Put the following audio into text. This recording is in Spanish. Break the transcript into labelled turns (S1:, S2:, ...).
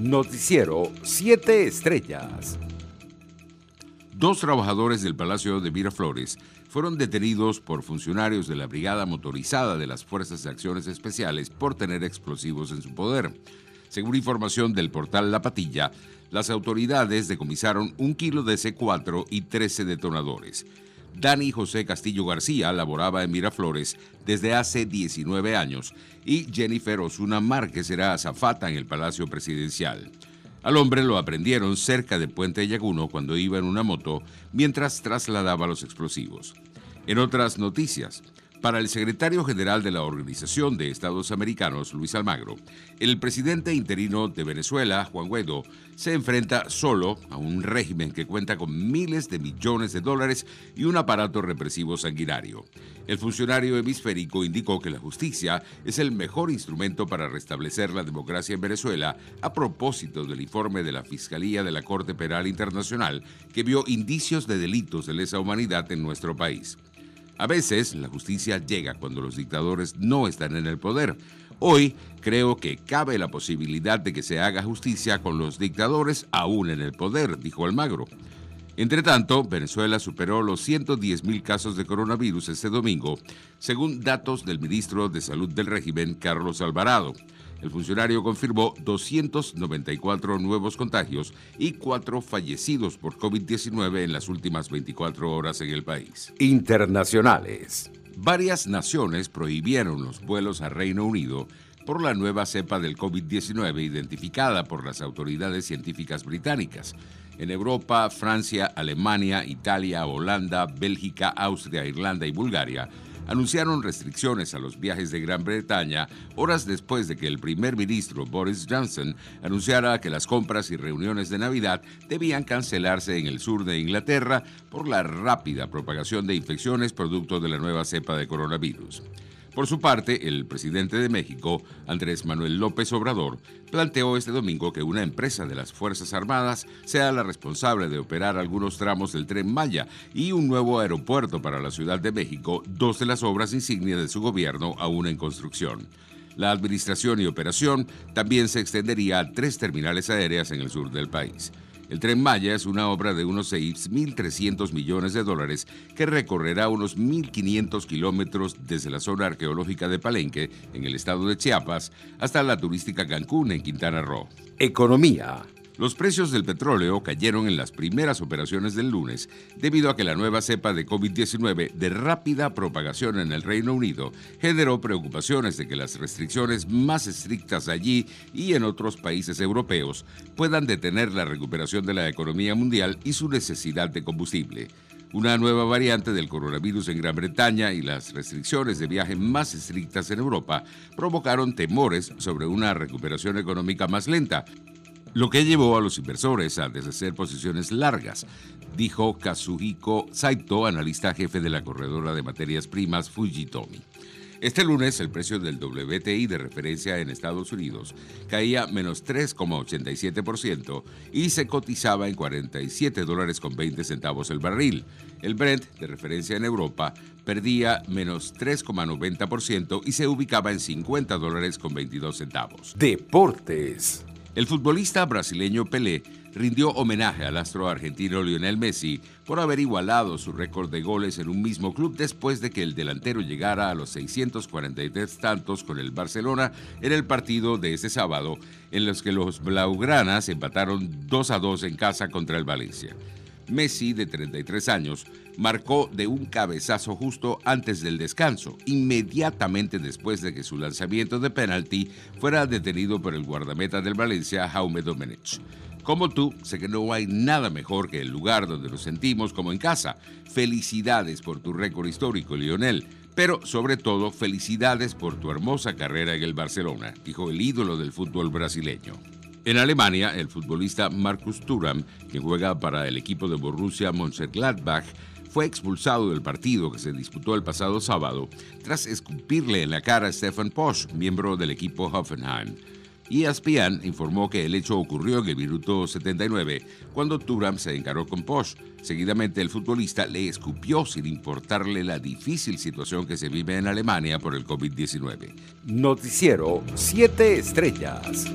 S1: Noticiero 7 Estrellas.
S2: Dos trabajadores del Palacio de Miraflores fueron detenidos por funcionarios de la Brigada Motorizada de las Fuerzas de Acciones Especiales por tener explosivos en su poder. Según información del portal La Patilla, las autoridades decomisaron un kilo de C4 y 13 detonadores. Dani José Castillo García laboraba en Miraflores desde hace 19 años y Jennifer Osuna Márquez era azafata en el Palacio Presidencial. Al hombre lo aprendieron cerca de Puente Yaguno cuando iba en una moto mientras trasladaba los explosivos. En otras noticias, para el secretario general de la Organización de Estados Americanos, Luis Almagro, el presidente interino de Venezuela, Juan Guaidó, se enfrenta solo a un régimen que cuenta con miles de millones de dólares y un aparato represivo sanguinario. El funcionario hemisférico indicó que la justicia es el mejor instrumento para restablecer la democracia en Venezuela a propósito del informe de la Fiscalía de la Corte Penal Internacional que vio indicios de delitos de lesa humanidad en nuestro país. A veces la justicia llega cuando los dictadores no están en el poder. Hoy creo que cabe la posibilidad de que se haga justicia con los dictadores aún en el poder, dijo Almagro. Entre tanto, Venezuela superó los 110.000 casos de coronavirus este domingo, según datos del ministro de Salud del régimen, Carlos Alvarado. El funcionario confirmó 294 nuevos contagios y cuatro fallecidos por COVID-19 en las últimas 24 horas en el país.
S1: Internacionales.
S2: Varias naciones prohibieron los vuelos a Reino Unido por la nueva cepa del COVID-19 identificada por las autoridades científicas británicas. En Europa, Francia, Alemania, Italia, Holanda, Bélgica, Austria, Irlanda y Bulgaria anunciaron restricciones a los viajes de Gran Bretaña horas después de que el primer ministro Boris Johnson anunciara que las compras y reuniones de Navidad debían cancelarse en el sur de Inglaterra por la rápida propagación de infecciones producto de la nueva cepa de coronavirus. Por su parte, el presidente de México, Andrés Manuel López Obrador, planteó este domingo que una empresa de las Fuerzas Armadas sea la responsable de operar algunos tramos del tren Maya y un nuevo aeropuerto para la Ciudad de México, dos de las obras insignia de su gobierno aún en construcción. La administración y operación también se extendería a tres terminales aéreas en el sur del país. El tren Maya es una obra de unos 6.300 millones de dólares que recorrerá unos 1.500 kilómetros desde la zona arqueológica de Palenque, en el estado de Chiapas, hasta la turística Cancún, en Quintana Roo.
S1: Economía.
S2: Los precios del petróleo cayeron en las primeras operaciones del lunes debido a que la nueva cepa de COVID-19 de rápida propagación en el Reino Unido generó preocupaciones de que las restricciones más estrictas allí y en otros países europeos puedan detener la recuperación de la economía mundial y su necesidad de combustible. Una nueva variante del coronavirus en Gran Bretaña y las restricciones de viaje más estrictas en Europa provocaron temores sobre una recuperación económica más lenta, lo que llevó a los inversores a deshacer posiciones largas, dijo Kazuhiko Saito, analista jefe de la corredora de materias primas Fujitomi. Este lunes el precio del WTI de referencia en Estados Unidos caía menos 3,87% y se cotizaba en 47 dólares con 20 centavos el barril. El Brent de referencia en Europa perdía menos 3,90% y se ubicaba en 50 dólares con 22 centavos.
S1: Deportes.
S2: El futbolista brasileño Pelé rindió homenaje al astro argentino Lionel Messi por haber igualado su récord de goles en un mismo club después de que el delantero llegara a los 643 tantos con el Barcelona en el partido de este sábado, en los que los blaugranas empataron 2 a 2 en casa contra el Valencia. Messi, de 33 años, marcó de un cabezazo justo antes del descanso, inmediatamente después de que su lanzamiento de penalti fuera detenido por el guardameta del Valencia, Jaume Domenech. Como tú, sé que no hay nada mejor que el lugar donde nos sentimos como en casa. Felicidades por tu récord histórico, Lionel. Pero sobre todo, felicidades por tu hermosa carrera en el Barcelona, dijo el ídolo del fútbol brasileño. En Alemania, el futbolista Markus Thuram, que juega para el equipo de Borussia Mönchengladbach, fue expulsado del partido que se disputó el pasado sábado tras escupirle en la cara a Stefan Posch, miembro del equipo Hoffenheim. ESPN informó que el hecho ocurrió en el minuto 79, cuando Thuram se encaró con Posch. Seguidamente, el futbolista le escupió sin importarle la difícil situación que se vive en Alemania por el COVID-19.
S1: Noticiero 7 Estrellas.